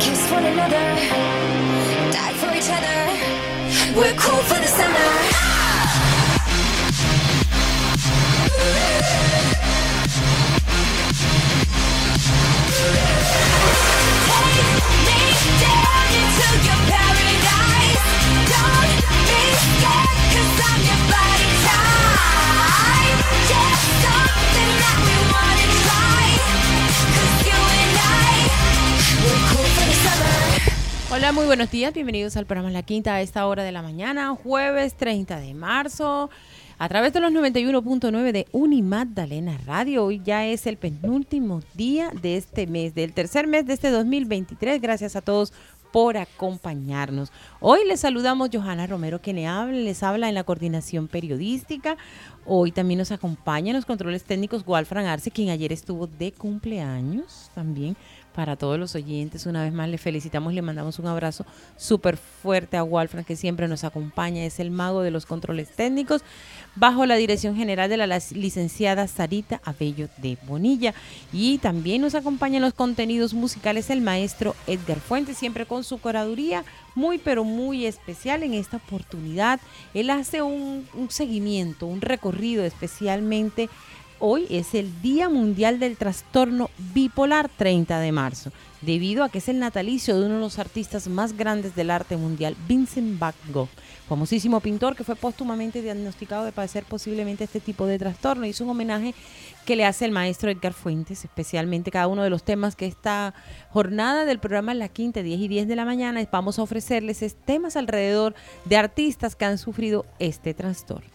kiss one another, die for each other. We're cool for the summer. Buenos días, bienvenidos al programa La Quinta a esta hora de la mañana, jueves 30 de marzo, a través de los 91.9 de Unimagdalena Radio. Hoy ya es el penúltimo día de este mes, del tercer mes de este 2023. Gracias a todos por acompañarnos. Hoy les saludamos Johanna Romero, quien les habla en la coordinación periodística. Hoy también nos acompaña en los controles técnicos Walfran Arce, quien ayer estuvo de cumpleaños también para todos los oyentes. Una vez más le felicitamos le mandamos un abrazo súper fuerte a Walfran, que siempre nos acompaña, es el mago de los controles técnicos, bajo la dirección general de la licenciada Sarita Abello de Bonilla. Y también nos acompaña en los contenidos musicales el maestro Edgar Fuentes, siempre con su curaduría muy pero muy especial en esta oportunidad. Él hace un seguimiento, un recorrido especialmente hoy es el Día Mundial del Trastorno Bipolar 30 de marzo, debido a que es el natalicio de uno de los artistas más grandes del arte mundial, Vincent Van Gogh, famosísimo pintor que fue póstumamente diagnosticado de padecer posiblemente este tipo de trastorno. Hizo un homenaje que le hace el maestro Edgar Fuentes, especialmente cada uno de los temas que esta jornada del programa La Quinta, 10 y 10 de la mañana, vamos a ofrecerles temas alrededor de artistas que han sufrido este trastorno.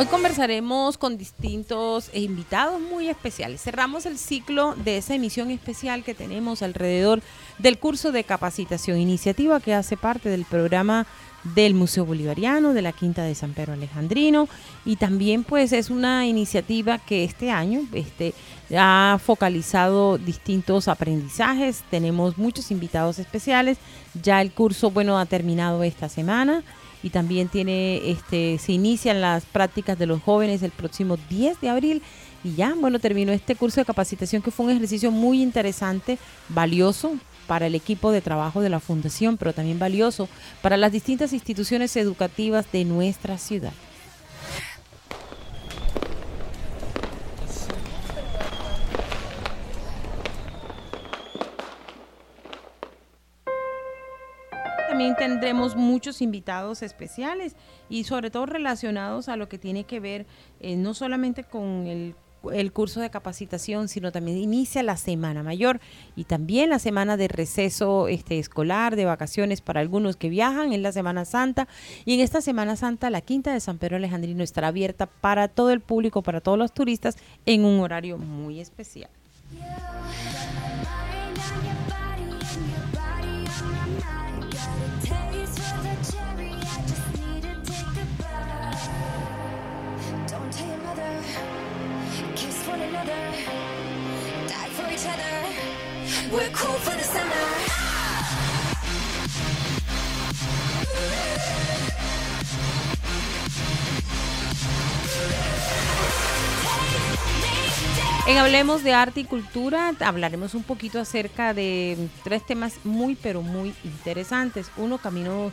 Hoy conversaremos con distintos invitados muy especiales. Cerramos el ciclo de esa emisión especial que tenemos alrededor del curso de capacitación, iniciativa que hace parte del programa del Museo Bolivariano, de la Quinta de San Pedro Alejandrino y también pues es una iniciativa que este año este, ha focalizado distintos aprendizajes, tenemos muchos invitados especiales, ya el curso bueno ha terminado esta semana y también tiene este se inician las prácticas de los jóvenes el próximo 10 de abril. Y ya bueno terminó este curso de capacitación que fue un ejercicio muy interesante valioso para el equipo de trabajo de la fundación pero también valioso para las distintas instituciones educativas de nuestra ciudad tendremos muchos invitados especiales y sobre todo relacionados a lo que tiene que ver eh, no solamente con el, curso de capacitación, sino también inicia la Semana Mayor y también la semana de receso este, escolar, de vacaciones para algunos que viajan en la Semana Santa. Y en esta Semana Santa la Quinta de San Pedro Alejandrino estará abierta para todo el público, para todos los turistas, en un horario muy especial. En Hablemos de Arte y Cultura hablaremos un poquito acerca de tres temas muy pero muy interesantes. Uno, camino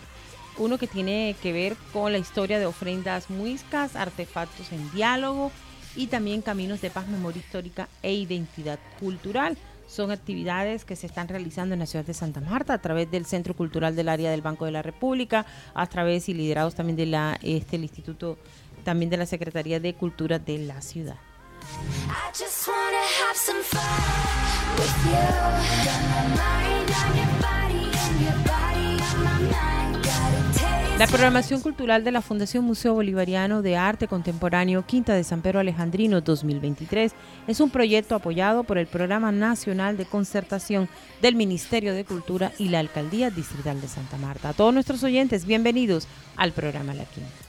uno que tiene que ver con la historia de ofrendas muiscas, artefactos en diálogo y también caminos de paz, memoria histórica e identidad cultural. Son actividades que se están realizando en la ciudad de Santa Marta a través del Centro Cultural del Área del Banco de la República, a través y liderados también de este, Instituto, también de la Secretaría de Cultura de la ciudad. La programación cultural de la Fundación Museo Bolivariano de Arte Contemporáneo Quinta de San Pedro Alejandrino 2023 es un proyecto apoyado por el Programa Nacional de Concertación del Ministerio de Cultura y la Alcaldía Distrital de Santa Marta. A todos nuestros oyentes, bienvenidos al programa La Quinta.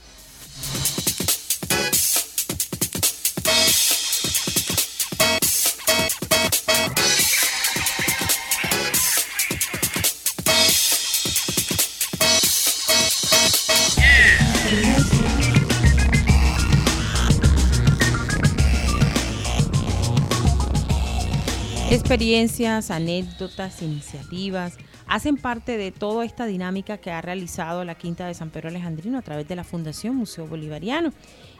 Experiencias, anécdotas, iniciativas hacen parte de toda esta dinámica que ha realizado la Quinta de San Pedro Alejandrino a través de la Fundación Museo Bolivariano.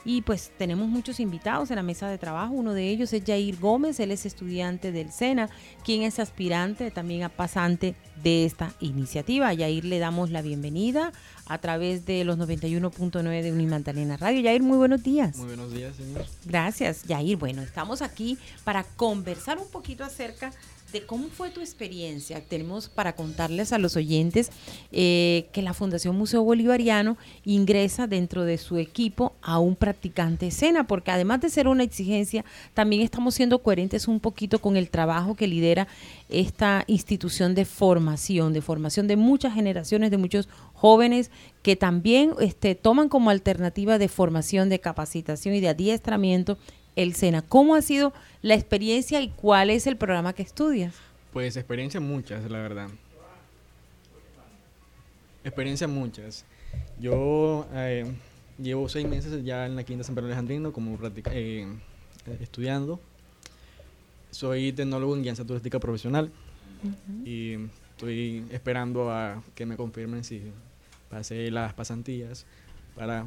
Y pues tenemos muchos invitados en la mesa de trabajo. Uno de ellos es Jair Gómez, él es estudiante del SENA, quien es aspirante también a pasante de esta iniciativa. A Yair le damos la bienvenida a través de los 91.9 de Unimagdalena Radio. Yair, muy buenos días. Muy buenos días, señor. Gracias, Yair. Bueno, estamos aquí para conversar un poquito acerca de cómo fue tu experiencia. Tenemos para contarles a los oyentes eh, que la Fundación Museo Bolivariano ingresa dentro de su equipo a un practicante escena, porque además de ser una exigencia, también estamos siendo coherentes un poquito con el trabajo que lidera esta institución de formación, de formación de muchas generaciones, de muchos jóvenes que también este, toman como alternativa de formación, de capacitación y de adiestramiento el SENA. ¿Cómo ha sido la experiencia y cuál es el programa que estudias? Pues experiencias muchas, la verdad. Experiencias muchas. Yo eh, llevo seis meses ya en la Quinta San Pedro Alejandrino como eh, estudiando. Soy tecnólogo en guianza turística profesional y estoy esperando a que me confirmen si pasé las pasantías para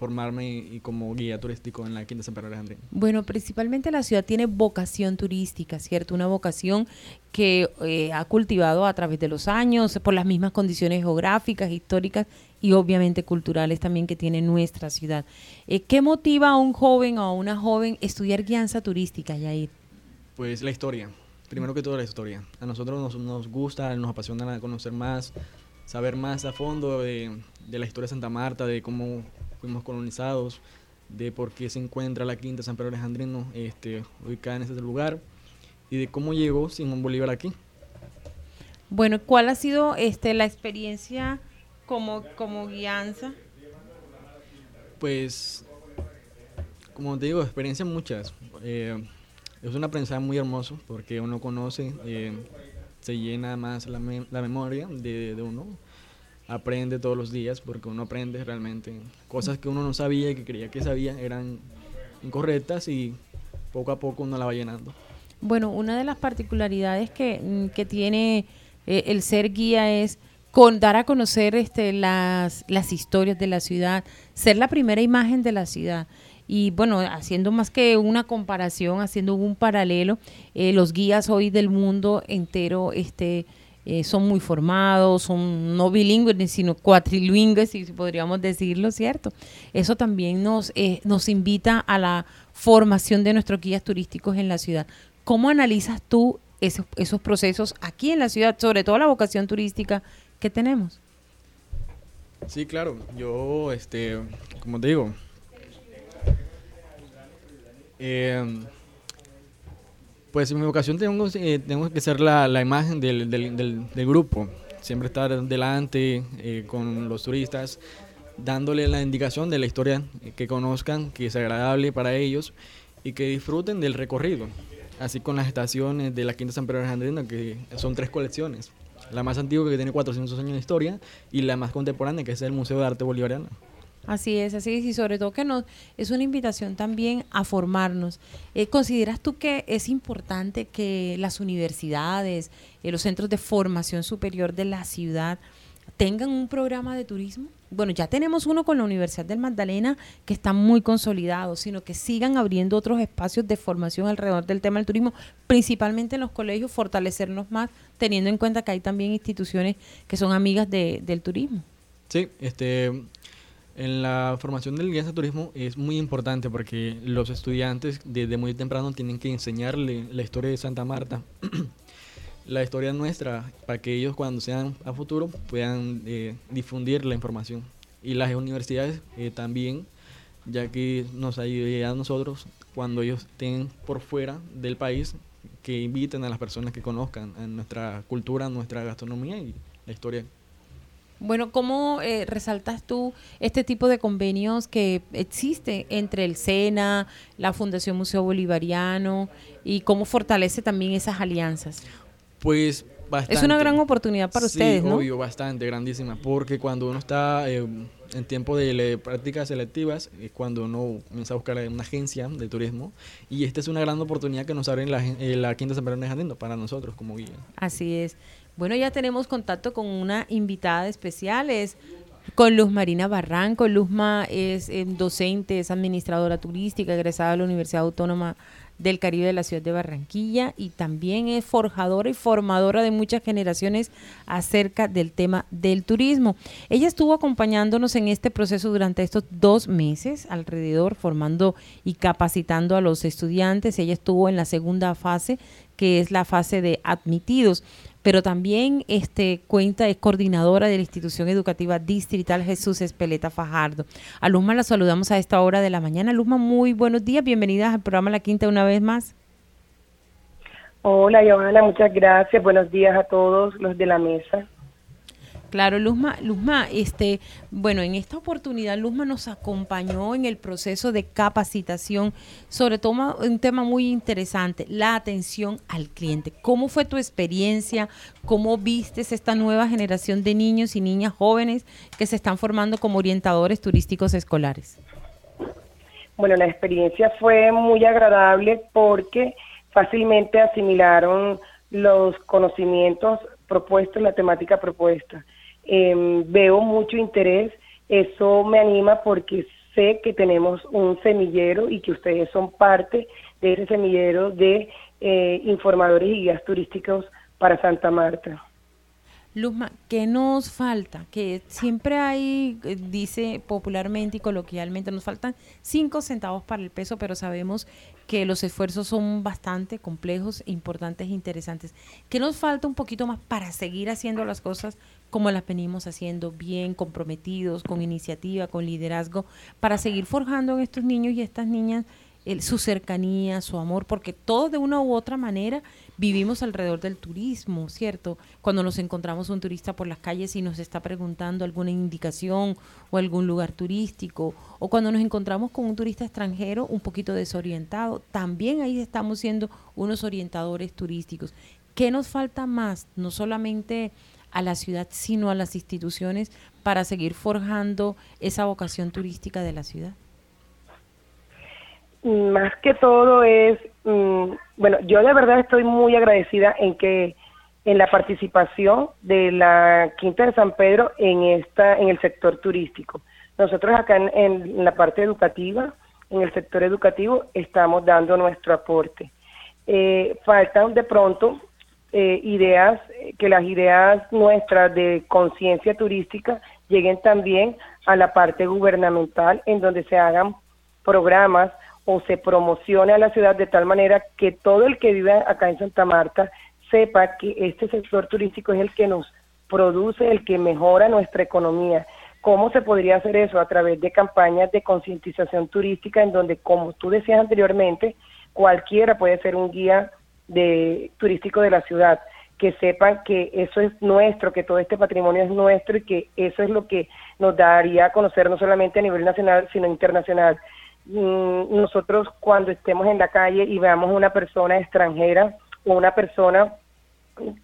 formarme y, como guía turístico en la Quinta San Pedro Alejandrino. Bueno, principalmente la ciudad tiene vocación turística, ¿cierto? Una vocación que eh, ha cultivado a través de los años por las mismas condiciones geográficas, históricas y obviamente culturales también que tiene nuestra ciudad. Eh, ¿Qué motiva a un joven o a una joven estudiar guianza turística, Yair? Pues la historia, primero que todo la historia. A nosotros nos, nos gusta, nos apasiona conocer más, saber más a fondo de, de la historia de Santa Marta, de cómo fuimos colonizados, de por qué se encuentra la quinta San Pedro Alejandrino este, ubicada en ese lugar y de cómo llegó Simón Bolívar aquí. Bueno, ¿cuál ha sido este, la experiencia como, como guianza? Pues, como te digo, experiencias muchas. Eh, es un aprendizaje muy hermoso porque uno conoce, eh, se llena más la, la memoria de, de uno aprende todos los días porque uno aprende realmente cosas que uno no sabía y que creía que sabía eran incorrectas y poco a poco uno la va llenando. Bueno, una de las particularidades que, mm, tiene eh, el ser guía es con, dar a conocer este, las, las historias de la ciudad, ser la primera imagen de la ciudad. Y bueno, haciendo más que una comparación, haciendo un paralelo, eh, los guías hoy del mundo entero este, eh, son muy formados, son no bilingües, sino cuatrilingües, si podríamos decirlo, ¿cierto? Eso también nos, eh, nos invita a la formación de nuestros guías turísticos en la ciudad. ¿Cómo analizas tú esos, esos procesos aquí en la ciudad, sobre todo la vocación turística que tenemos? Sí, claro. Yo, este, como te digo, eh, pues en mi vocación tengo, eh, tengo que ser la, la imagen del, del, del, grupo, siempre estar delante eh, con los turistas, dándole la indicación de la historia eh, que conozcan, que es agradable para ellos y que disfruten del recorrido. Así con las estaciones de la Quinta San Pedro de Alejandrina, que son tres colecciones. La más antigua que tiene 400 años de historia y la más contemporánea que es el Museo de Arte Bolivariano. Así es, así es, y sobre todo que nos es una invitación también a formarnos. Eh, ¿Consideras tú que es importante que las universidades, eh, los centros de formación superior de la ciudad tengan un programa de turismo? Bueno, ya tenemos uno con la Universidad del Magdalena que está muy consolidado, sino que sigan abriendo otros espacios de formación alrededor del tema del turismo, principalmente en los colegios, fortalecernos más, teniendo en cuenta que hay también instituciones que son amigas del turismo. Sí, este, en la formación del guía de turismo es muy importante porque los estudiantes desde muy temprano tienen que enseñarle la historia de Santa Marta la historia nuestra para que ellos cuando sean a futuro puedan eh, difundir la información. Y las universidades eh, también, ya que nos ayudan a nosotros cuando ellos estén por fuera del país, que inviten a las personas que conozcan nuestra cultura, nuestra gastronomía y la historia. Bueno, ¿cómo eh, resaltas tú este tipo de convenios que existe entre el SENA, la Fundación Museo Bolivariano y cómo fortalece también esas alianzas? Pues bastante. Es una gran oportunidad para ustedes, ¿no? obvio, bastante, grandísima. Porque cuando uno está eh, en tiempo de prácticas selectivas, es cuando uno comienza a buscar una agencia de turismo. Y esta es una gran oportunidad que nos abre la, eh, la Quinta San Pedro de para nosotros como guía. Así es. Bueno, ya tenemos contacto con una invitada especial, es con Luz Marina Barranco. Luzma es eh, docente, es administradora turística, egresada de la Universidad Autónoma del Caribe de la ciudad de Barranquilla y también es forjadora y formadora de muchas generaciones acerca del tema del turismo. Ella estuvo acompañándonos en este proceso durante estos dos meses alrededor, formando y capacitando a los estudiantes. Ella estuvo en la segunda fase, que es la fase de admitidos pero también este, cuenta, es coordinadora de la institución educativa distrital Jesús Espeleta Fajardo. A Luzma la saludamos a esta hora de la mañana. Luzma, muy buenos días, bienvenidas al programa La Quinta una vez más. Hola, Johanna, muchas gracias. Buenos días a todos los de la mesa. Claro, Luzma, Luzma, este, bueno, en esta oportunidad Luzma nos acompañó en el proceso de capacitación, sobre todo un tema muy interesante, la atención al cliente. ¿Cómo fue tu experiencia? ¿Cómo vistes esta nueva generación de niños y niñas jóvenes que se están formando como orientadores turísticos escolares? Bueno, la experiencia fue muy agradable porque fácilmente asimilaron los conocimientos propuestos, la temática propuesta. Em, veo mucho interés, eso me anima porque sé que tenemos un semillero y que ustedes son parte de ese semillero de eh, informadores y guías turísticos para Santa Marta. Luzma, ¿qué nos falta? Que siempre hay, eh, dice popularmente y coloquialmente, nos faltan cinco centavos para el peso, pero sabemos que los esfuerzos son bastante complejos, importantes e interesantes. ¿Qué nos falta un poquito más para seguir haciendo las cosas como las venimos haciendo, bien comprometidos, con iniciativa, con liderazgo, para seguir forjando en estos niños y estas niñas su cercanía, su amor, porque todos de una u otra manera vivimos alrededor del turismo, ¿cierto? Cuando nos encontramos un turista por las calles y nos está preguntando alguna indicación o algún lugar turístico, o cuando nos encontramos con un turista extranjero un poquito desorientado, también ahí estamos siendo unos orientadores turísticos. ¿Qué nos falta más? No solamente a la ciudad, sino a las instituciones para seguir forjando esa vocación turística de la ciudad? Más que todo es, mm, bueno, yo de verdad estoy muy agradecida en que en la participación de la Quinta de San Pedro en esta en el sector turístico. Nosotros acá en, la parte educativa, en el sector educativo, estamos dando nuestro aporte. Eh, faltan de pronto eh, ideas, que las ideas nuestras de conciencia turística lleguen también a la parte gubernamental en donde se hagan programas o se promocione a la ciudad de tal manera que todo el que vive acá en Santa Marta sepa que este sector turístico es el que nos produce, el que mejora nuestra economía. ¿Cómo se podría hacer eso? A través de campañas de concientización turística en donde, como tú decías anteriormente, cualquiera puede ser un guía de turístico de la ciudad, que sepan que eso es nuestro, que todo este patrimonio es nuestro y que eso es lo que nos daría a conocer no solamente a nivel nacional, sino internacional. Mm, nosotros cuando estemos en la calle y veamos una persona extranjera o una persona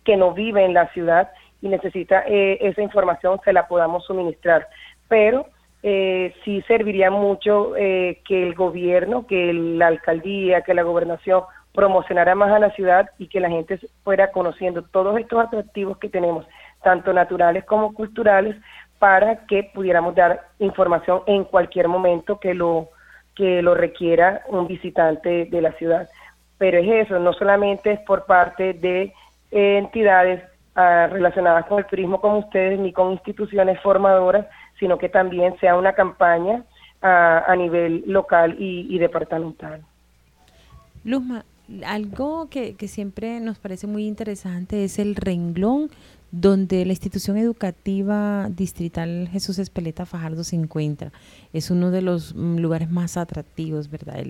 que no vive en la ciudad y necesita eh, esa información, se la podamos suministrar. Pero eh, sí serviría mucho eh, que el gobierno, que la alcaldía, que la gobernación promocionara más a la ciudad y que la gente fuera conociendo todos estos atractivos que tenemos, tanto naturales como culturales, para que pudiéramos dar información en cualquier momento que lo que lo requiera un visitante de la ciudad. Pero es eso, no solamente es por parte de entidades ah, relacionadas con el turismo como ustedes, ni con instituciones formadoras, sino que también sea una campaña ah, a nivel local y, y departamental. Luzma, algo que, que, siempre nos parece muy interesante es el renglón donde la institución educativa distrital Jesús Espeleta Fajardo se encuentra. Es uno de los mm, lugares más atractivos, ¿verdad?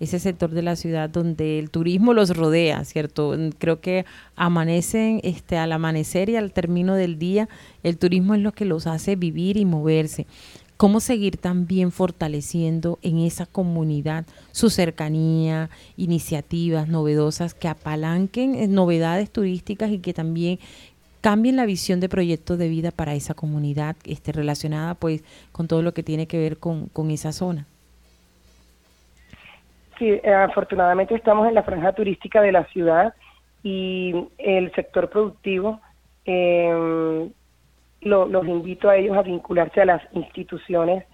Ese sector de la ciudad donde el turismo los rodea, ¿cierto? Mm, creo que amanecen este, al amanecer y al término del día, el turismo es lo que los hace vivir y moverse cómo seguir también fortaleciendo en esa comunidad su cercanía, iniciativas novedosas que apalanquen eh, novedades turísticas y que también cambien la visión de proyectos de vida para esa comunidad este, relacionada pues con todo lo que tiene que ver con, esa zona. Sí, eh, afortunadamente estamos en la franja turística de la ciudad y el sector productivo eh, los invito a ellos a vincularse a las instituciones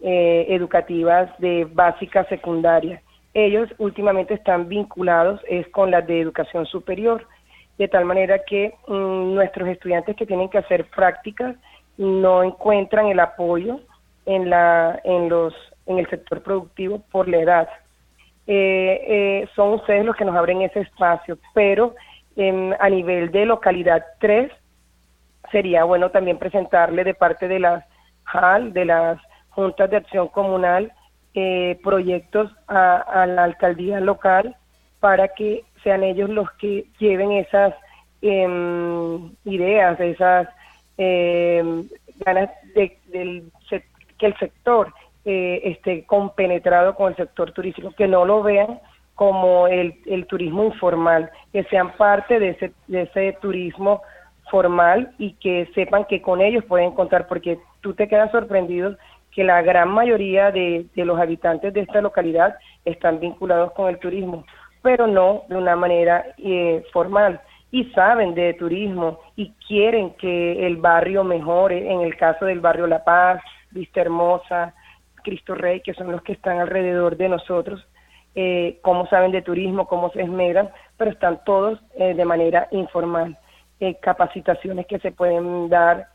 eh, educativas de básica secundaria. Ellos últimamente están vinculados es con las de educación superior de tal manera que mm, nuestros estudiantes que tienen que hacer prácticas no encuentran el apoyo en la en los en el sector productivo por la edad. Eh, eh, son ustedes los que nos abren ese espacio pero a nivel de localidad 3 sería bueno también presentarle de parte de las HAL de las juntas de acción comunal eh, proyectos a la alcaldía local para que sean ellos los que lleven esas em, ideas, esas em, ganas de, que el sector eh, esté compenetrado con el sector turístico, que no lo vean como el, el turismo informal, que sean parte de ese, de ese turismo formal y que sepan que con ellos pueden contar, porque tú te quedas sorprendido que la gran mayoría de, de los habitantes de esta localidad están vinculados con el turismo pero no de una manera eh, formal. Y saben de turismo y quieren que el barrio mejore, en el caso del barrio La Paz, Vista Hermosa, Cristo Rey, que son los que están alrededor de nosotros, eh, cómo saben de turismo, cómo se esmeran, pero están todos eh, de manera informal. Eh, capacitaciones que se pueden dar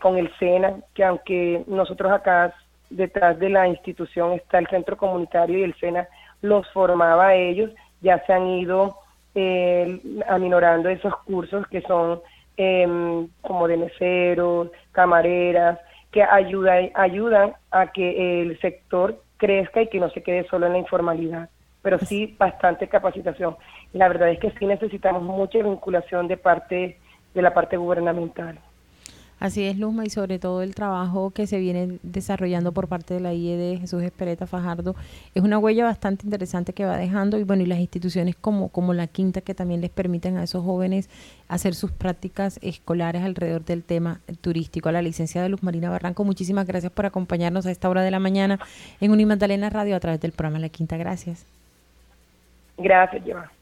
con el SENA, que aunque nosotros acá detrás de la institución está el centro comunitario y el SENA los formaba a ellos, ya se han ido eh, aminorando esos cursos que son em, como de meseros, camareras, que ayuda, ayudan a que el sector crezca y que no se quede solo en la informalidad, pero sí bastante capacitación. La verdad es que sí necesitamos mucha vinculación de parte de la parte gubernamental. Así es, Luzma, y sobre todo el trabajo que se viene desarrollando por parte de la IED Jesús Espereta Fajardo es una huella bastante interesante que va dejando y bueno, y las instituciones como, como la Quinta que también les permiten a esos jóvenes hacer sus prácticas escolares alrededor del tema turístico. A la licenciada Luz Marina Barranco, muchísimas gracias por acompañarnos a esta hora de la mañana en Unimagdalena Radio a través del programa La Quinta. Gracias. Gracias.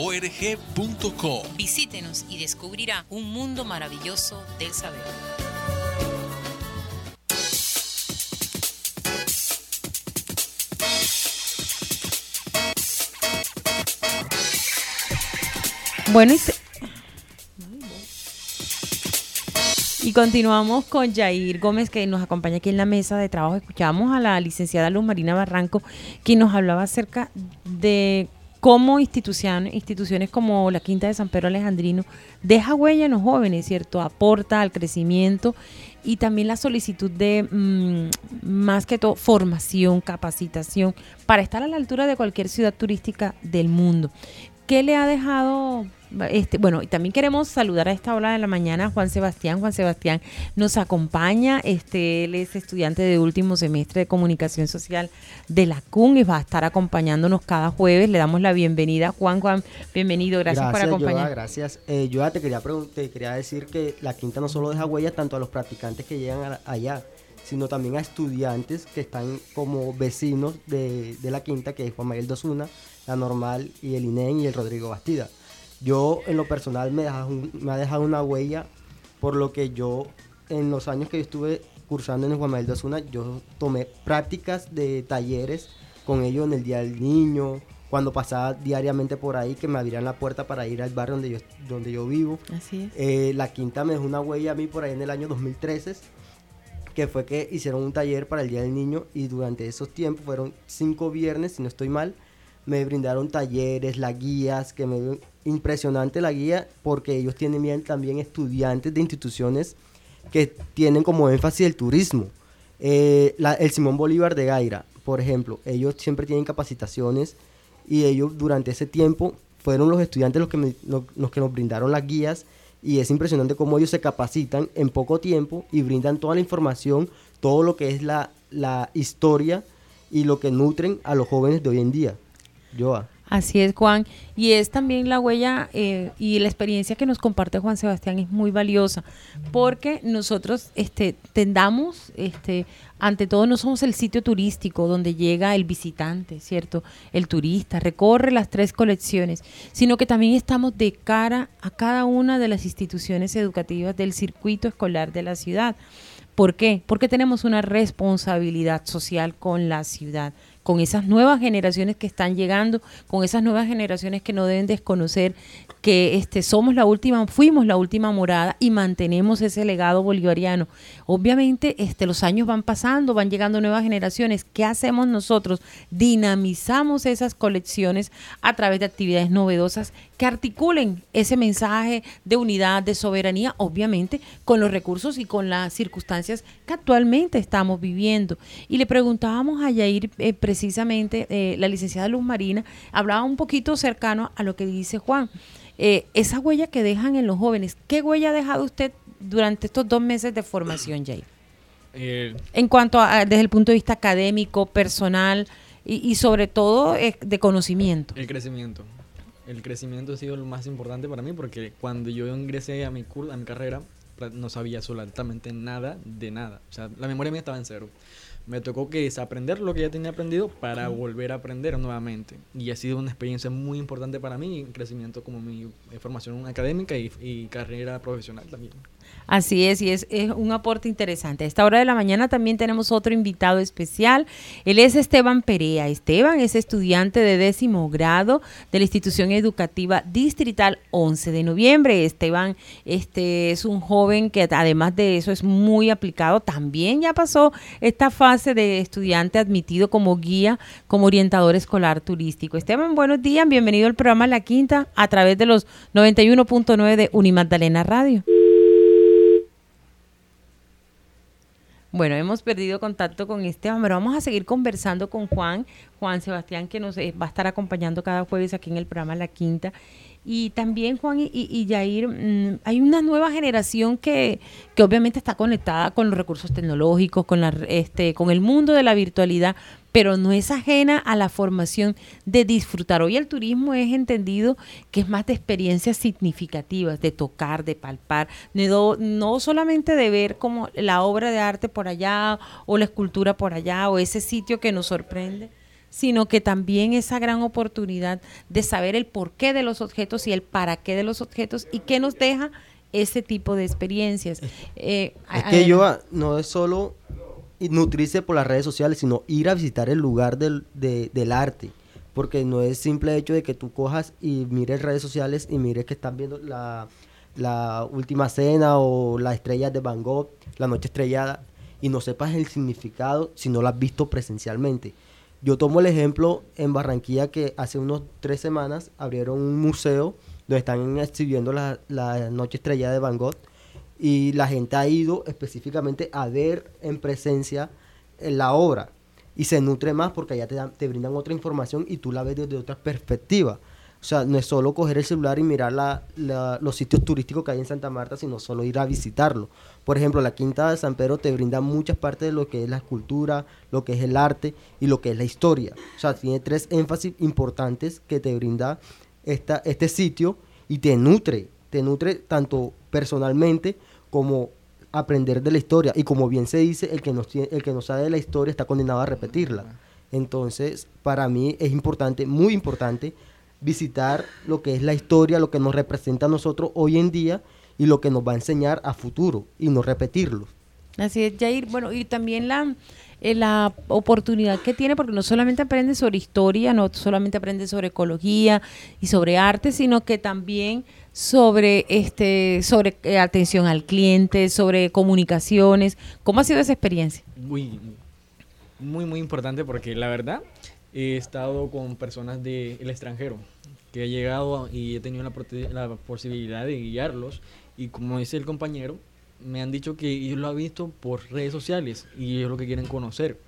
org.co. Visítenos y descubrirá un mundo maravilloso del saber. Bueno, y, continuamos con Jair Gómez, que nos acompaña aquí en la mesa de trabajo. Escuchamos a la licenciada Luz Marina Barranco, quien nos hablaba acerca de cómo instituciones, como la Quinta de San Pedro Alejandrino deja huella en los jóvenes, ¿cierto? Aporta al crecimiento y también la solicitud de mm, más que todo formación, capacitación para estar a la altura de cualquier ciudad turística del mundo. ¿Qué le ha dejado este, bueno, y también queremos saludar a esta hora de la mañana a Juan Sebastián. Juan Sebastián nos acompaña, este, él es estudiante de último semestre de comunicación social de la CUN y va a estar acompañándonos cada jueves. Le damos la bienvenida. Juan, Juan, bienvenido, gracias, por acompañarnos. gracias. Eh, te quería, te quería decir que la quinta no solo deja huellas tanto a los practicantes que llegan allá, sino también a estudiantes que están como vecinos de, la quinta, que es Juan Manuel Dosuna, la Normal y el INEN y el Rodrigo Bastida yo en lo personal me, me ha dejado una huella por lo que yo en los años que yo estuve cursando en el Juan Manuel de Osuna, yo tomé prácticas de talleres con ellos en el Día del Niño, cuando pasaba diariamente por ahí, que me abrían la puerta para ir al barrio donde yo, donde yo vivo. Así es. Eh, la quinta me dejó una huella a mí por ahí en el año 2013, que fue que hicieron un taller para el Día del Niño y durante esos tiempos, fueron cinco viernes, si no estoy mal, me brindaron talleres, las guías, que me impresionante la guía porque ellos tienen bien también estudiantes de instituciones que tienen como énfasis el turismo. Eh, el Simón Bolívar de Gaira, por ejemplo, ellos siempre tienen capacitaciones y ellos durante ese tiempo fueron los estudiantes los que, los que nos brindaron las guías y es impresionante cómo ellos se capacitan en poco tiempo y brindan toda la información, todo lo que es la, la historia y lo que nutren a los jóvenes de hoy en día. Joa. Así es, Juan. Y es también la huella eh, y la experiencia que nos comparte Juan Sebastián es muy valiosa, porque nosotros este, tendamos, este, ante todo, no somos el sitio turístico donde llega el visitante, ¿cierto? El turista, recorre las tres colecciones, sino que también estamos de cara a cada una de las instituciones educativas del circuito escolar de la ciudad. ¿Por qué? Porque tenemos una responsabilidad social con la ciudad con esas nuevas generaciones que están llegando, con esas nuevas generaciones que no deben desconocer que este, somos la última, fuimos la última morada y mantenemos ese legado bolivariano. Obviamente este, los años van pasando, van llegando nuevas generaciones. ¿Qué hacemos nosotros? Dinamizamos esas colecciones a través de actividades novedosas que articulen ese mensaje de unidad, de soberanía, obviamente con los recursos y con las circunstancias que actualmente estamos viviendo. Y le preguntábamos a Yair eh, precisamente, eh, la licenciada Luz Marina, hablaba un poquito cercano a lo que dice Juan. Eh, esa huella que dejan en los jóvenes, ¿qué huella ha dejado usted durante estos dos meses de formación, Jair? Eh, en cuanto a, desde el punto de vista académico, personal y, sobre todo eh, de conocimiento. El crecimiento. El crecimiento ha sido lo más importante para mí porque cuando yo ingresé a mi, a mi carrera no sabía absolutamente nada de nada. O sea, la memoria mía estaba en cero me tocó que desaprender lo que ya tenía aprendido para volver a aprender nuevamente. Y ha sido una experiencia muy importante para mí, crecimiento como mi formación académica y carrera profesional también. Así es, y es, un aporte interesante. A esta hora de la mañana también tenemos otro invitado especial. Él es Esteban Perea. Esteban es estudiante de décimo grado de la institución educativa distrital 11 de noviembre. Esteban este, es un joven que además de eso es muy aplicado. También ya pasó esta fase de estudiante admitido como guía, como orientador escolar turístico. Esteban, buenos días. Bienvenido al programa La Quinta a través de los 91.9 de Unimagdalena Radio. Bueno, hemos perdido contacto con Esteban, pero vamos a seguir conversando con Juan, Juan Sebastián, que nos eh, va a estar acompañando cada jueves aquí en el programa La Quinta. Y también, Juan y, y Yair, mm, hay una nueva generación que, que, obviamente está conectada con los recursos tecnológicos, con, la, este, con el mundo de la virtualidad, pero no es ajena a la formación de disfrutar. Hoy el turismo es entendido que es más de experiencias significativas, de tocar, de palpar, no, no solamente de ver como la obra de arte por allá o la escultura por allá o ese sitio que nos sorprende sino que también esa gran oportunidad de saber el porqué de los objetos y el para qué de los objetos y qué nos deja ese tipo de experiencias. Eh, es que yo no es solo nutrirse por las redes sociales, sino ir a visitar el lugar del, del arte. Porque no es simple hecho de que tú cojas y mires redes sociales y mires que están viendo la, la última cena o la estrella de Van Gogh, la noche estrellada, y no sepas el significado si no lo has visto presencialmente. Yo tomo el ejemplo en Barranquilla que hace unos tres semanas abrieron un museo donde están exhibiendo la, la Noche Estrellada de Van Gogh y la gente ha ido específicamente a ver en presencia la obra y se nutre más porque allá te, te brindan otra información y tú la ves desde otra perspectiva. O sea, no es solo coger el celular y mirar los sitios turísticos que hay en Santa Marta, sino solo ir a visitarlo. Por ejemplo, la Quinta de San Pedro te brinda muchas partes de lo que es la escultura, lo que es el arte y lo que es la historia. O sea, tiene tres énfasis importantes que te brinda esta, este sitio y te nutre, te nutre tanto personalmente como aprender de la historia. Y como bien se dice, el que, no, el que no sabe de la historia está condenado a repetirla. Entonces, para mí es importante, muy importante, visitar lo que es la historia, lo que nos representa a nosotros hoy en día y lo que nos va a enseñar a futuro y no repetirlo. Así es, Jair. Bueno, y también la, eh, la oportunidad que tiene, porque no solamente aprende sobre historia, no solamente aprende sobre ecología y sobre arte, sino que también sobre este sobre eh, atención al cliente, sobre comunicaciones. ¿Cómo ha sido esa experiencia? Muy, muy, muy importante porque la verdad he estado con personas del extranjero que he llegado y he tenido la, la posibilidad de guiarlos y como dice el compañero, me han dicho que ellos lo han visto por redes sociales y ellos lo que quieren conocer.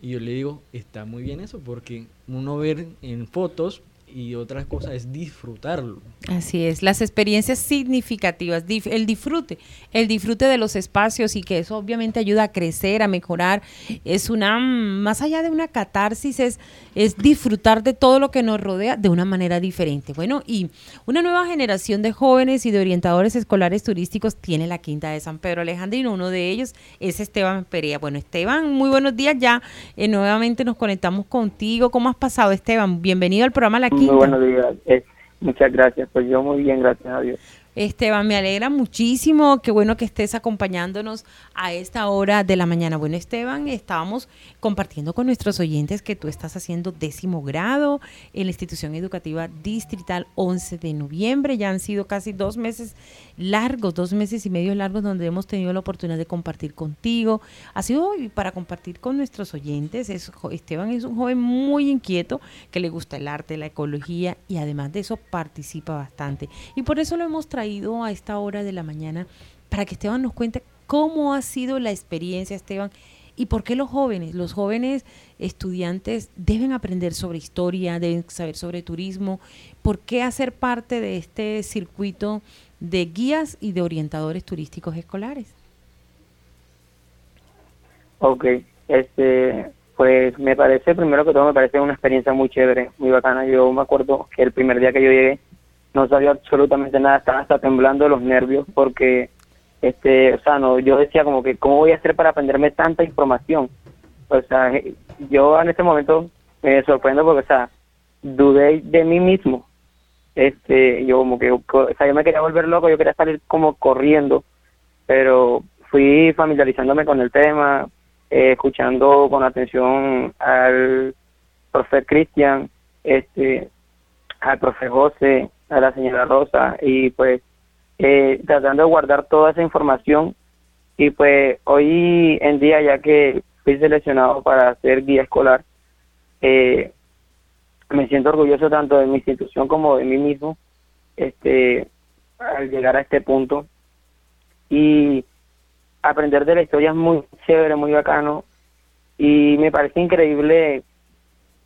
Y yo le digo, está muy bien eso, porque uno ver en fotos y otra cosa es disfrutarlo. Así es, las experiencias significativas, el disfrute, el disfrute de los espacios y que eso obviamente ayuda a crecer, a mejorar. Es una, más allá de una catarsis, es, es disfrutar de todo lo que nos rodea de una manera diferente. Bueno, y una nueva generación de jóvenes y de orientadores escolares turísticos tiene la Quinta de San Pedro Alejandrino. Uno de ellos es Esteban Perea. Bueno, Esteban, muy buenos días ya. Eh, nuevamente nos conectamos contigo. ¿Cómo has pasado, Esteban? Bienvenido al programa La muy buenos días. Eh, muchas gracias. Pues yo muy bien, gracias a Dios. Esteban, me alegra muchísimo, qué bueno que estés acompañándonos a esta hora de la mañana. Bueno, Esteban, estábamos compartiendo con nuestros oyentes que tú estás haciendo décimo grado en la institución educativa distrital 11 de noviembre. Ya han sido casi dos meses largos, dos meses y medio largos donde hemos tenido la oportunidad de compartir contigo. Ha sido para compartir con nuestros oyentes. Esteban es un joven muy inquieto que le gusta el arte, la ecología y además de eso participa bastante. Y por eso lo hemos traído a esta hora de la mañana para que Esteban nos cuente cómo ha sido la experiencia, Esteban, y por qué los jóvenes, los jóvenes estudiantes deben aprender sobre historia, deben saber sobre turismo, por qué hacer parte de este circuito de guías y de orientadores turísticos escolares. Ok, este, pues me parece, primero que todo, me parece una experiencia muy chévere, muy bacana. Yo me acuerdo que el primer día que yo llegué, no sabía absolutamente nada, estaba hasta temblando los nervios porque, este, o sea, no, yo decía como que, ¿cómo voy a hacer para aprenderme tanta información? O sea, yo en este momento me sorprendo porque, o sea, dudé de mí mismo. Este, yo como que, o sea, yo me quería volver loco, yo quería salir como corriendo, pero fui familiarizándome con el tema, eh, escuchando con atención al profe Cristian, este, al profe José, a la señora Rosa y pues eh, tratando de guardar toda esa información. Y pues hoy en día ya que fui seleccionado para ser guía escolar eh, me siento orgulloso tanto de mi institución como de mí mismo este al llegar a este punto. Y aprender de la historia es muy chévere muy bacano. Y me parece increíble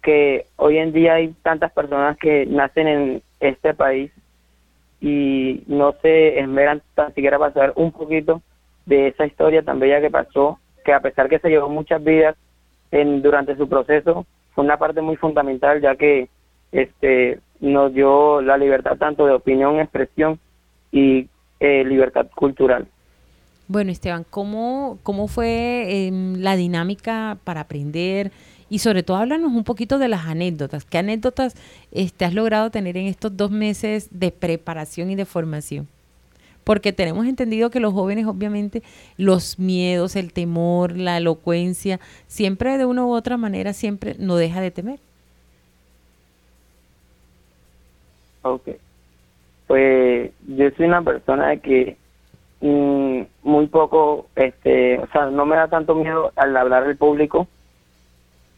que hoy en día hay tantas personas que nacen en este país y no se esmeran tan siquiera para saber un poquito de esa historia tan bella que pasó, que a pesar que se llevó muchas vidas en, durante su proceso, fue una parte muy fundamental ya que este nos dio la libertad tanto de opinión, expresión y eh, libertad cultural. Bueno, Esteban, ¿cómo, cómo fue em, la dinámica para aprender? Y sobre todo háblanos un poquito de las anécdotas. ¿Qué anécdotas este, has logrado tener en estos dos meses de preparación y de formación? Porque tenemos entendido que los jóvenes, obviamente, los miedos, el temor, la elocuencia, siempre de una u otra manera, siempre no deja de temer. Ok. Pues yo soy una persona que mm, muy poco, este, o sea, no me da tanto miedo al hablar al público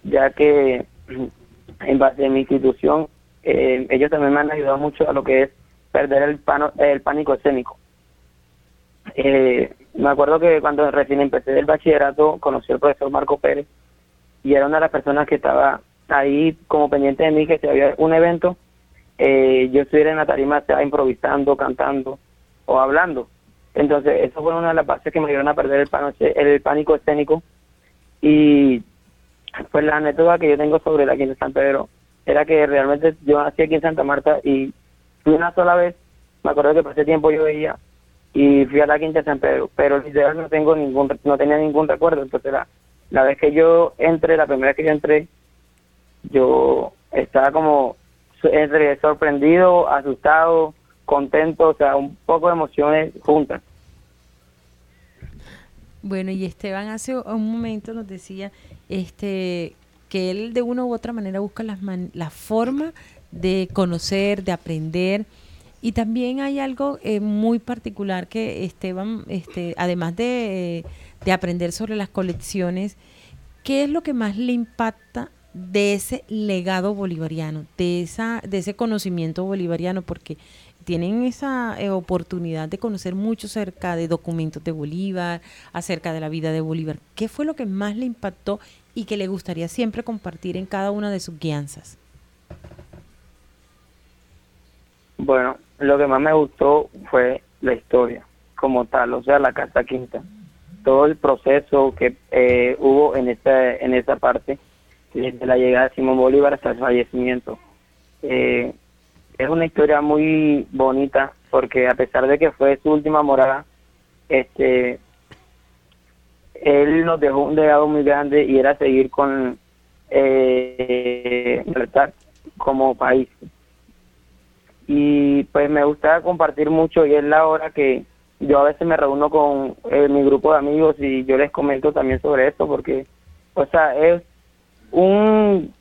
ya que en base a mi institución, eh, ellos también me han ayudado mucho a lo que es perder el, pano, el pánico escénico. Eh, me acuerdo que cuando recién empecé el bachillerato conocí al profesor Marco Pérez y era una de las personas que estaba ahí como pendiente de mí que si había un evento eh, yo estuviera en la tarima sea improvisando, cantando o hablando. Entonces, eso fue una de las bases que me ayudaron a perder el, pánico, el pánico escénico. Y pues la anécdota que yo tengo sobre la Quinta de San Pedro era que realmente yo nací aquí en Santa Marta y fui una sola vez, me acuerdo que por tiempo yo veía y fui a la Quinta de San Pedro, pero literal no tengo ningún, no tenía ningún recuerdo, entonces la, la vez que yo entré, la primera vez que yo entré, yo estaba como entre sorprendido, asustado, contento, o sea, un poco de emociones juntas. Bueno, y Esteban hace un momento nos decía este que él de una u otra manera busca las la forma de conocer, de aprender. Y también hay algo eh, muy particular que Esteban, este, además de, de aprender sobre las colecciones, ¿qué es lo que más le impacta de ese legado bolivariano, de, esa, de ese conocimiento bolivariano, porque tienen esa eh, oportunidad de conocer mucho acerca de documentos de Bolívar, acerca de la vida de Bolívar. ¿Qué fue lo que más le impactó y que le gustaría siempre compartir en cada una de sus guianzas? Bueno, lo que más me gustó fue la historia como tal, o sea, la Casa Quinta. Todo el proceso que eh, hubo en esa, en esa parte desde la llegada de Simón Bolívar hasta el fallecimiento. Eh, es una historia muy bonita porque a pesar de que fue su última morada, este, él nos dejó un legado muy grande y era seguir con eh, como país. Y pues me gusta compartir mucho y es la hora que yo a veces me reúno con eh, mi grupo de amigos y yo les comento también sobre esto porque, o sea, es un,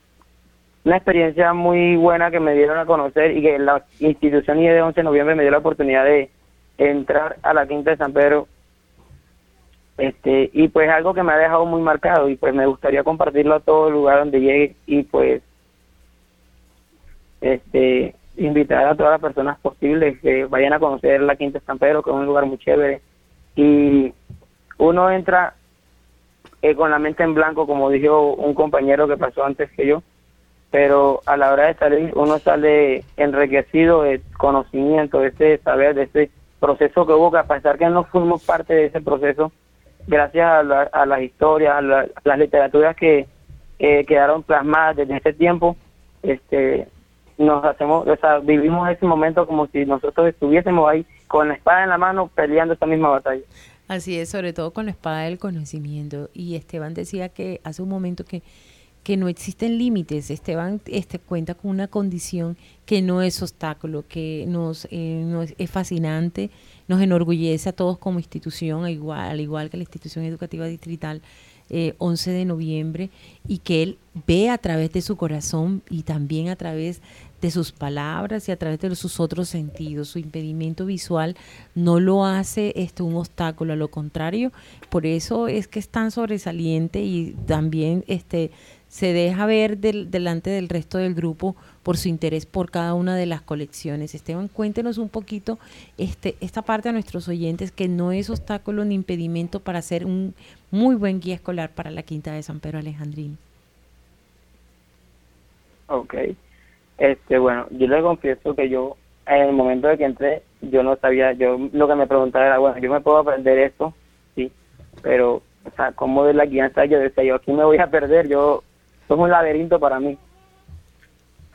una experiencia muy buena que me dieron a conocer y que la institución IE de 11 de noviembre me dio la oportunidad de entrar a la Quinta de San Pedro. Este y pues algo que me ha dejado muy marcado y pues me gustaría compartirlo a todo el lugar donde llegue y pues este invitar a todas las personas posibles que vayan a conocer la Quinta de San Pedro que es un lugar muy chévere. Y uno entra eh, con la mente en blanco, como dijo un compañero que pasó antes que yo, pero a la hora de salir uno sale enriquecido de conocimiento, de ese saber, de ese proceso que hubo, que a que no fuimos parte de ese proceso, gracias a, las historias, a, las literaturas que quedaron plasmadas desde ese tiempo, este nos hacemos, o sea, vivimos ese momento como si nosotros estuviésemos ahí con la espada en la mano peleando esta misma batalla. Así es, sobre todo con la espada del conocimiento. Y Esteban decía que hace un momento que, que no existen límites. Esteban este, cuenta con una condición que no es obstáculo, que nos, eh, es fascinante, nos enorgullece a todos como institución, al igual que la institución educativa distrital. 11 eh, de noviembre y que él ve a través de su corazón y también a través de sus palabras y a través de sus otros sentidos. Su impedimento visual no lo hace este, un obstáculo, a lo contrario, por eso es que es tan sobresaliente y también este, se deja ver delante del resto del grupo por su interés por cada una de las colecciones. Esteban, cuéntenos un poquito este, esta parte a nuestros oyentes que no es obstáculo ni impedimento para ser un muy buen guía escolar para la Quinta de San Pedro Alejandrino. Ok. Este, bueno, yo le confieso que yo, en el momento de que entré, yo no sabía, yo lo que me preguntaba era, bueno, yo me puedo aprender esto, sí, pero, o sea, ¿cómo de la guianza? Yo decía, yo aquí me voy a perder, yo, es un laberinto para mí.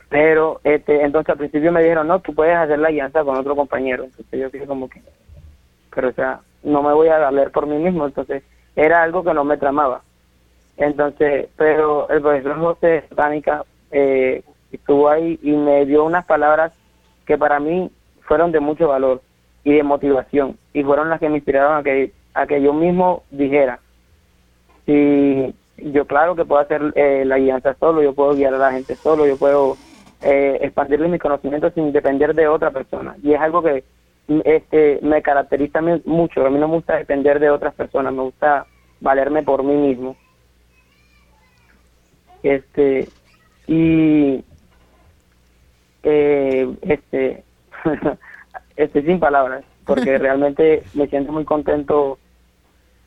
Pero, este, entonces al principio me dijeron, no, tú puedes hacer la guianza con otro compañero. Entonces yo dije como que, pero o sea, no me voy a leer por mí mismo, entonces era algo que no me tramaba. Entonces, pero el profesor José Tánica eh, estuvo ahí y me dio unas palabras que para mí fueron de mucho valor y de motivación y fueron las que me inspiraron a que a que yo mismo dijera si yo claro que puedo hacer eh, la guianza solo yo puedo guiar a la gente solo yo puedo eh, expandirle mis conocimientos sin depender de otra persona. Y es algo que este me caracteriza mucho. A mí no me gusta depender de otras personas me gusta valerme por mí mismo. Este, y eh, este, estoy sin palabras, porque realmente me siento muy contento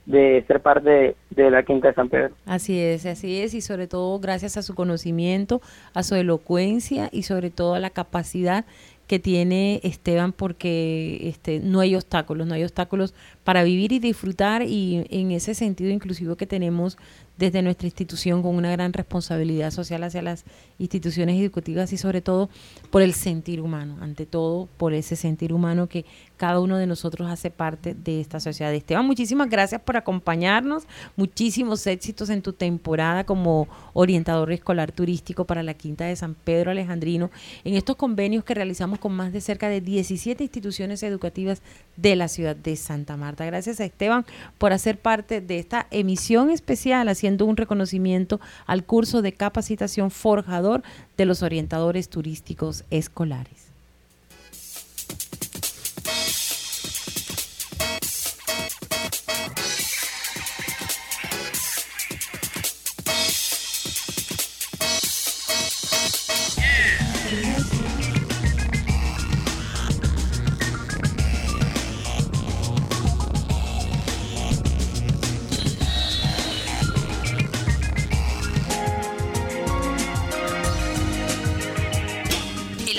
de ser parte de, la Quinta de San Pedro. Así es, así es, y sobre todo gracias a su conocimiento, a su elocuencia y sobre todo a la capacidad que tiene Esteban porque este, no hay obstáculos, no hay obstáculos para vivir y disfrutar y en ese sentido inclusivo que tenemos desde nuestra institución con una gran responsabilidad social hacia las instituciones educativas y sobre todo por el sentir humano, ante todo por ese sentir humano que cada uno de nosotros hace parte de esta sociedad. Esteban, muchísimas gracias por acompañarnos, muchísimos éxitos en tu temporada como orientador escolar turístico para la Quinta de San Pedro Alejandrino, en estos convenios que realizamos con más de cerca de 17 instituciones educativas de la ciudad de Santa Marta. Gracias a Esteban por hacer parte de esta emisión especial, haciendo un reconocimiento al curso de capacitación forjador de los orientadores turísticos escolares.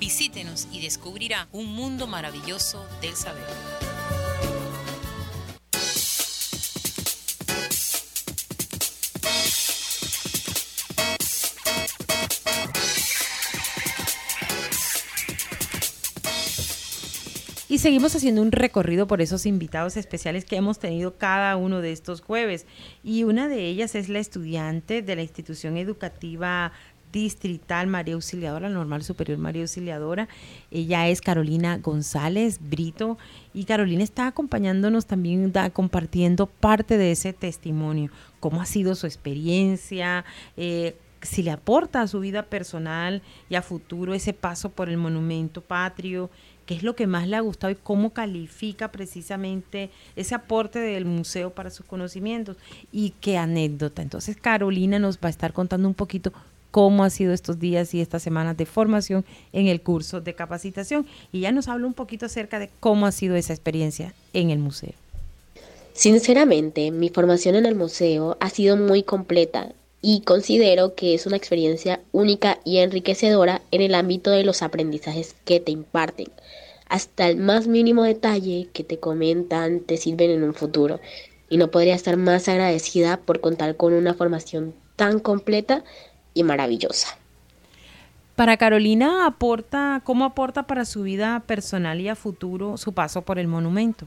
Visítenos y descubrirá un mundo maravilloso del saber. Y seguimos haciendo un recorrido por esos invitados especiales que hemos tenido cada uno de estos jueves. Y una de ellas es la estudiante de la institución educativa distrital María Auxiliadora, normal superior María Auxiliadora. Ella es Carolina González Brito y Carolina está acompañándonos también, da, compartiendo parte de ese testimonio, cómo ha sido su experiencia, eh, si le aporta a su vida personal y a futuro ese paso por el monumento patrio, qué es lo que más le ha gustado y cómo califica precisamente ese aporte del museo para sus conocimientos y qué anécdota. Entonces Carolina nos va a estar contando un poquito cómo ha sido estos días y estas semanas de formación en el curso de capacitación. Y ya nos habla un poquito acerca de cómo ha sido esa experiencia en el museo. Sinceramente, mi formación en el museo ha sido muy completa y considero que es una experiencia única y enriquecedora en el ámbito de los aprendizajes que te imparten. Hasta el más mínimo detalle que te comentan te sirven en un futuro y no podría estar más agradecida por contar con una formación tan completa y maravillosa. Para Carolina, aporta, ¿cómo aporta para su vida personal y a futuro su paso por el monumento?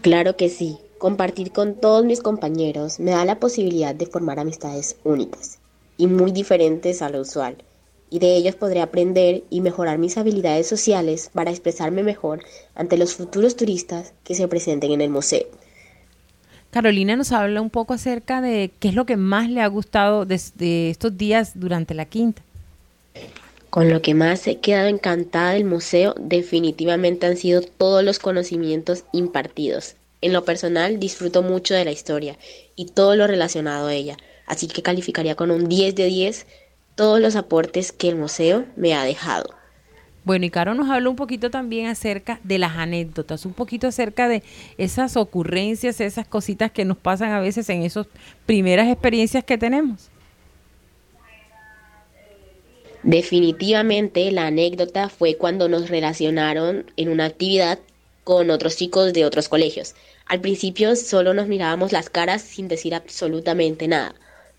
Claro que sí. Compartir con todos mis compañeros me da la posibilidad de formar amistades únicas y muy diferentes a lo usual. Y de ellos podré aprender y mejorar mis habilidades sociales para expresarme mejor ante los futuros turistas que se presenten en el museo. Carolina nos habla un poco acerca de qué es lo que más le ha gustado de, estos días durante la quinta. Con lo que más he quedado encantada del museo definitivamente han sido todos los conocimientos impartidos. En lo personal disfruto mucho de la historia y todo lo relacionado a ella, así que calificaría con un 10 de 10 todos los aportes que el museo me ha dejado. Bueno, y Caro nos habló un poquito también acerca de las anécdotas, un poquito acerca de esas ocurrencias, esas cositas que nos pasan a veces en esas primeras experiencias que tenemos. Definitivamente la anécdota fue cuando nos relacionaron en una actividad con otros chicos de otros colegios. Al principio solo nos mirábamos las caras sin decir absolutamente nada,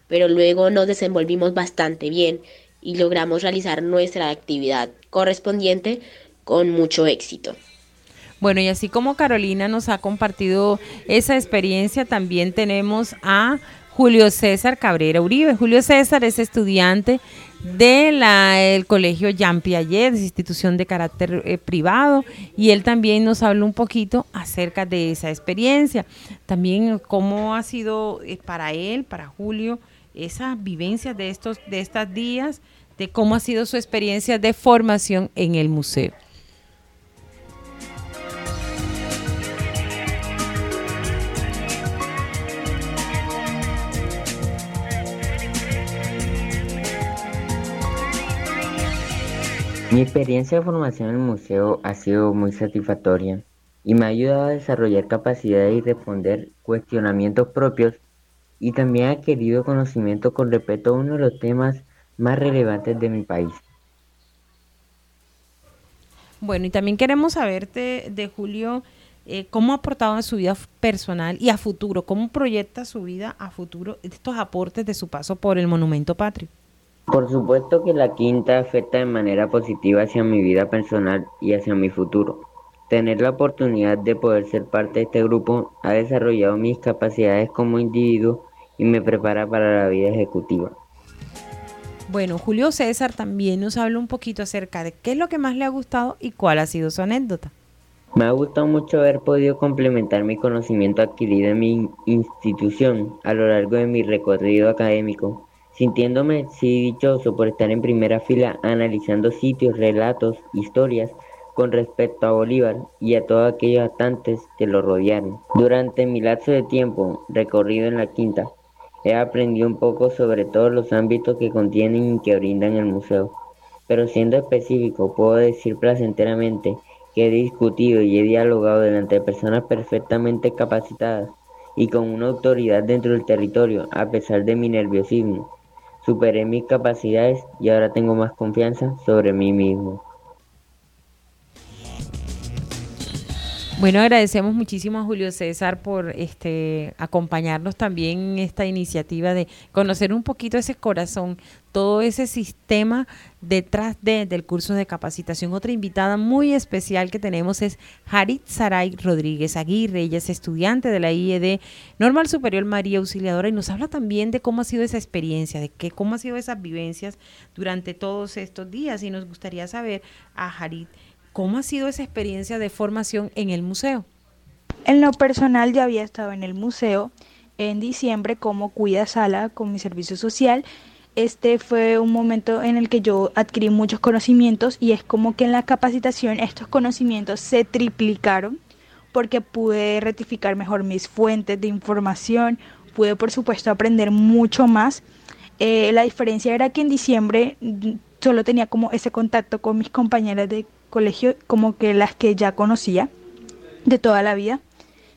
pero luego nos desenvolvimos bastante bien y logramos realizar nuestra actividad correspondiente con mucho éxito. Bueno, y así como Carolina nos ha compartido esa experiencia, también tenemos a Julio César Cabrera Uribe. Julio César es estudiante del Colegio Jean Piaget, institución de carácter eh, privado, y él también nos habla un poquito acerca de esa experiencia. También cómo ha sido eh, para él, para Julio, esa vivencia de estos, de estos días, de cómo ha sido su experiencia de formación en el museo. Mi experiencia de formación en el museo ha sido muy satisfactoria y me ha ayudado a desarrollar capacidades y responder cuestionamientos propios y también ha adquirido conocimiento con respecto a uno de los temas más relevantes de mi país. Bueno, y también queremos saberte de Julio eh, cómo ha aportado en su vida personal y a futuro, cómo proyecta su vida a futuro estos aportes de su paso por el Monumento Patrio. Por supuesto que la quinta afecta de manera positiva hacia mi vida personal y hacia mi futuro. Tener la oportunidad de poder ser parte de este grupo ha desarrollado mis capacidades como individuo y me prepara para la vida ejecutiva. Bueno, Julio César también nos habla un poquito acerca de qué es lo que más le ha gustado y cuál ha sido su anécdota. Me ha gustado mucho haber podido complementar mi conocimiento adquirido en mi institución a lo largo de mi recorrido académico, sintiéndome sí dichoso por estar en primera fila analizando sitios, relatos, historias con respecto a Bolívar y a todos aquellos atantes que lo rodearon. Durante mi lapso de tiempo recorrido en la quinta, He aprendido un poco sobre todos los ámbitos que contienen y que brindan el museo, pero siendo específico puedo decir placenteramente que he discutido y he dialogado delante de personas perfectamente capacitadas y con una autoridad dentro del territorio a pesar de mi nerviosismo. Superé mis capacidades y ahora tengo más confianza sobre mí mismo. Bueno, agradecemos muchísimo a Julio César por este acompañarnos también en esta iniciativa de conocer un poquito ese corazón, todo ese sistema detrás de, del curso de capacitación. Otra invitada muy especial que tenemos es Harit Saray Rodríguez Aguirre. Ella es estudiante de la IED Normal Superior María Auxiliadora y nos habla también de cómo ha sido esa experiencia, de qué, cómo ha sido esas vivencias durante todos estos días. Y nos gustaría saber a Harit ¿Cómo ha sido esa experiencia de formación en el museo? En lo personal ya había estado en el museo en diciembre como cuida sala con mi servicio social. Este fue un momento en el que yo adquirí muchos conocimientos y es como que en la capacitación estos conocimientos se triplicaron porque pude rectificar mejor mis fuentes de información, pude por supuesto aprender mucho más. Eh, la diferencia era que en diciembre mm, solo tenía como ese contacto con mis compañeras de colegio como que las que ya conocía de toda la vida.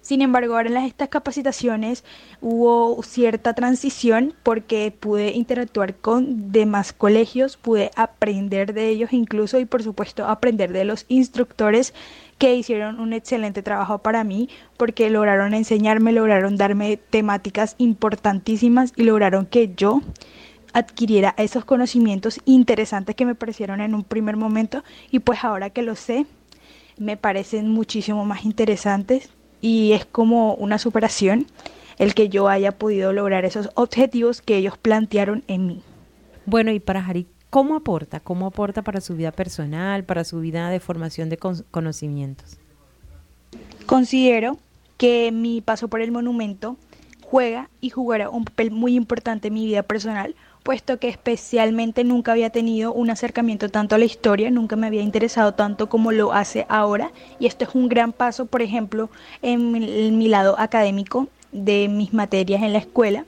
Sin embargo, ahora en estas capacitaciones hubo cierta transición porque pude interactuar con demás colegios, pude aprender de ellos incluso y por supuesto aprender de los instructores que hicieron un excelente trabajo para mí porque lograron enseñarme, lograron darme temáticas importantísimas y lograron que yo adquiriera esos conocimientos interesantes que me parecieron en un primer momento y pues ahora que lo sé me parecen muchísimo más interesantes y es como una superación el que yo haya podido lograr esos objetivos que ellos plantearon en mí. Bueno, y para Jari, ¿cómo aporta? ¿Cómo aporta para su vida personal, para su vida de formación de conocimientos? Considero que mi paso por el monumento juega y jugará un papel muy importante en mi vida personal puesto que especialmente nunca había tenido un acercamiento tanto a la historia, nunca me había interesado tanto como lo hace ahora y esto es un gran paso, por ejemplo, en mi, lado académico de mis materias en la escuela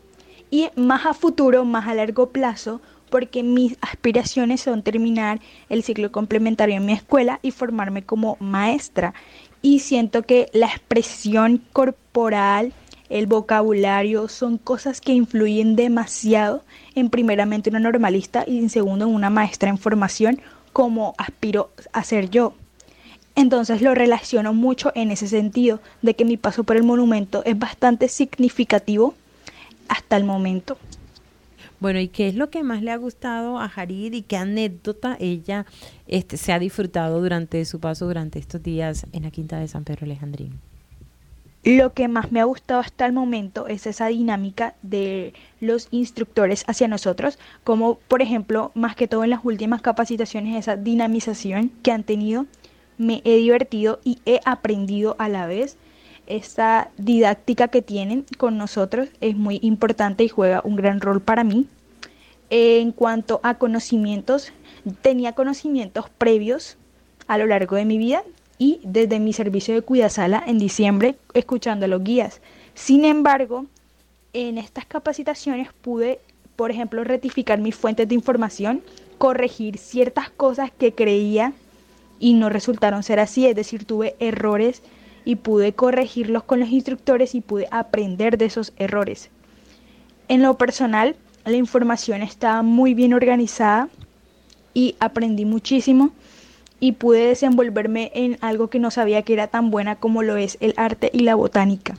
y más a futuro, más a largo plazo, porque mis aspiraciones son terminar el ciclo complementario en mi escuela y formarme como maestra. Y siento que la expresión corporal el vocabulario, son cosas que influyen demasiado en primeramente una normalista y en segundo en una maestra en formación como aspiro a ser yo. Entonces lo relaciono mucho en ese sentido, de que mi paso por el monumento es bastante significativo hasta el momento. Bueno, ¿y qué es lo que más le ha gustado a Jarid y qué anécdota ella este, se ha disfrutado durante su paso durante estos días en la Quinta de San Pedro Alejandrino? Lo que más me ha gustado hasta el momento es esa dinámica de los instructores hacia nosotros, como por ejemplo, más que todo en las últimas capacitaciones, esa dinamización que han tenido. Me he divertido y he aprendido a la vez. Esta didáctica que tienen con nosotros es muy importante y juega un gran rol para mí. En cuanto a conocimientos, tenía conocimientos previos a lo largo de mi vida y desde mi servicio de cuidasala en diciembre escuchando a los guías. Sin embargo, en estas capacitaciones pude, por ejemplo, rectificar mis fuentes de información, corregir ciertas cosas que creía y no resultaron ser así, es decir, tuve errores y pude corregirlos con los instructores y pude aprender de esos errores. En lo personal, la información estaba muy bien organizada y aprendí muchísimo y pude desenvolverme en algo que no sabía que era tan buena como lo es el arte y la botánica.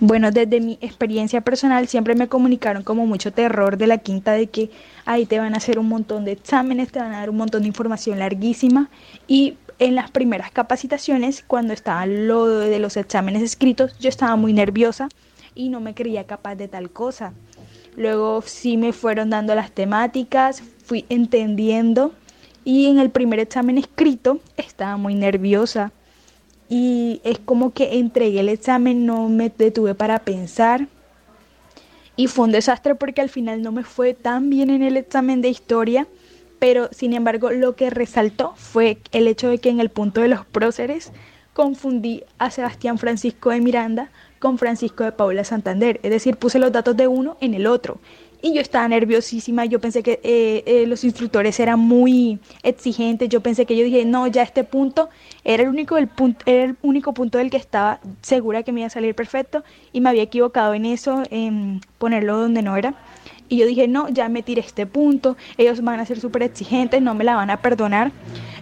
Bueno, desde mi experiencia personal siempre me comunicaron como mucho terror de la quinta de que ahí te van a hacer un montón de exámenes, te van a dar un montón de información larguísima y en las primeras capacitaciones, cuando estaba lo de los exámenes escritos, yo estaba muy nerviosa y no me creía capaz de tal cosa. Luego sí me fueron dando las temáticas, fui entendiendo y en el primer examen escrito estaba muy nerviosa. Y es como que entregué el examen, no me detuve para pensar. Y fue un desastre porque al final no me fue tan bien en el examen de historia, pero sin embargo lo que resaltó fue el hecho de que en el punto de los próceres confundí a Sebastián Francisco de Miranda con Francisco de Paula Santander, es decir, puse los datos de uno en el otro y yo estaba nerviosísima, yo pensé que eh, eh, los instructores eran muy exigentes, yo pensé que yo dije, no, ya este punto era el único, el punto, era el único punto del que estaba segura que me iba a salir perfecto y me había equivocado en eso, en ponerlo donde no era. Y yo dije, no, ya me tiré este punto, ellos van a ser súper exigentes, no me la van a perdonar.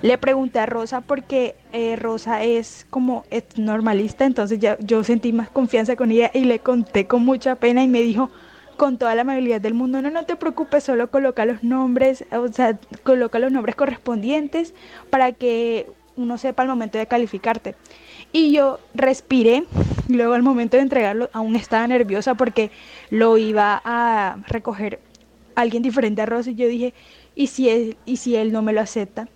Le pregunté a Rosa porque eh, Rosa es como normalista, entonces ya yo sentí más confianza con ella y le conté con mucha pena y me dijo, con toda la amabilidad del mundo, no, no te preocupes, solo coloca los nombres, o sea, coloca los nombres correspondientes para que uno sepa al momento de calificarte. Y yo respiré, luego al momento de entregarlo aún estaba nerviosa porque lo iba a recoger alguien diferente a Rosa y yo dije, ¿y si él, y si él no me lo acepta?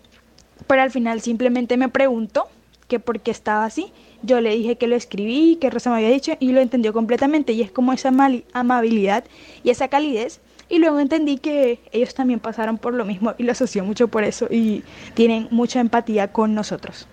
Pero al final simplemente me preguntó que por qué estaba así yo le dije que lo escribí, que Rosa me había dicho y lo entendió completamente y es como esa amabilidad y esa calidez. Y luego entendí que ellos también pasaron por lo mismo y lo asoció mucho por eso y tienen mucha empatía con nosotros.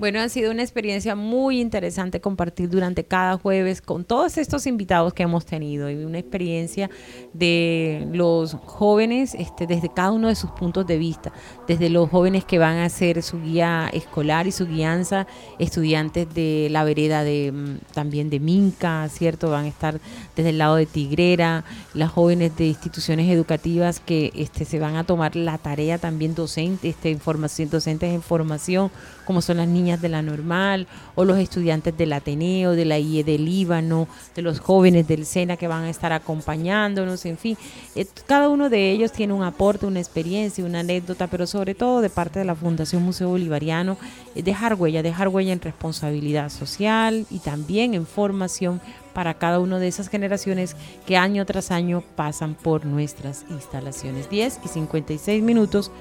Bueno, ha sido una experiencia muy interesante compartir durante cada jueves con todos estos invitados que hemos tenido y una experiencia de los jóvenes este, desde cada uno de sus puntos de vista, desde los jóvenes que van a hacer su guía escolar y su guianza, estudiantes de la vereda de mm, también de Minca, ¿cierto? Van a estar desde el lado de Tigrera, las jóvenes de instituciones educativas que este, se van a tomar la tarea también docente, este, información, docentes en formación, como son las niñas de la normal o los estudiantes del Ateneo, de la IE del Líbano, de los jóvenes del SENA que van a estar acompañándonos, en fin, eh, cada uno de ellos tiene un aporte, una experiencia, una anécdota, pero sobre todo de parte de la Fundación Museo Bolivariano, eh, dejar huella, dejar huella en responsabilidad social y también en formación para cada una de esas generaciones que año tras año pasan por nuestras instalaciones. 10 y 56 minutos.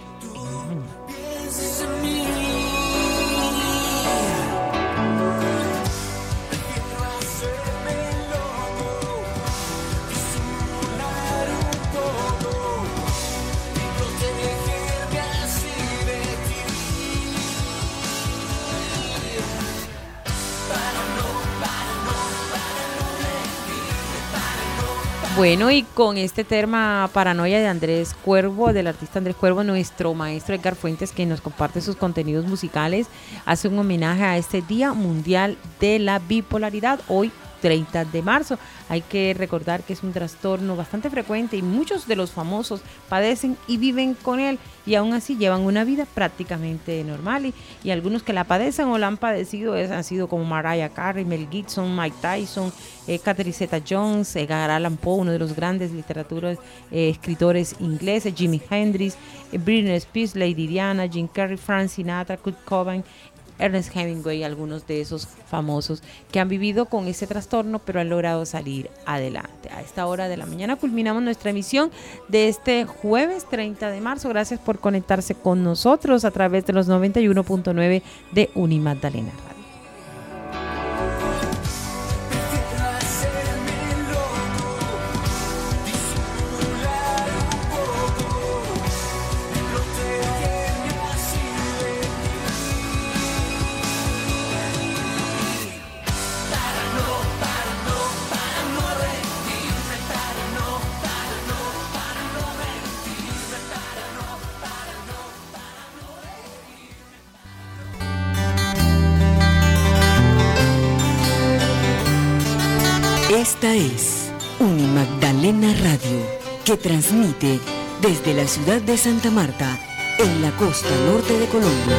Bueno, y con este tema Paranoia de Andrés Cuervo, del artista Andrés Cuervo, nuestro maestro Edgar Fuentes, que nos comparte sus contenidos musicales, hace un homenaje a este Día Mundial de la Bipolaridad, hoy 30 de marzo. Hay que recordar que es un trastorno bastante frecuente y muchos de los famosos padecen y viven con él y aún así llevan una vida prácticamente normal y, algunos que la padecen o la han padecido han sido como Mariah Carey, Mel Gibson, Mike Tyson, eh, Catherine Zeta Jones, Edgar Allan Poe, uno de los grandes literaturas, eh, escritores ingleses, Jimi Hendrix, eh, Britney Spears, Lady Diana, Jim Carrey, Frank Sinatra, Kurt Cobain, Ernest Hemingway, algunos de esos famosos que han vivido con ese trastorno, pero han logrado salir adelante. A esta hora de la mañana culminamos nuestra emisión de este jueves 30 de marzo. Gracias por conectarse con nosotros a través de los 91.9 de Unimagdalena que transmite desde la ciudad de Santa Marta, en la costa norte de Colombia.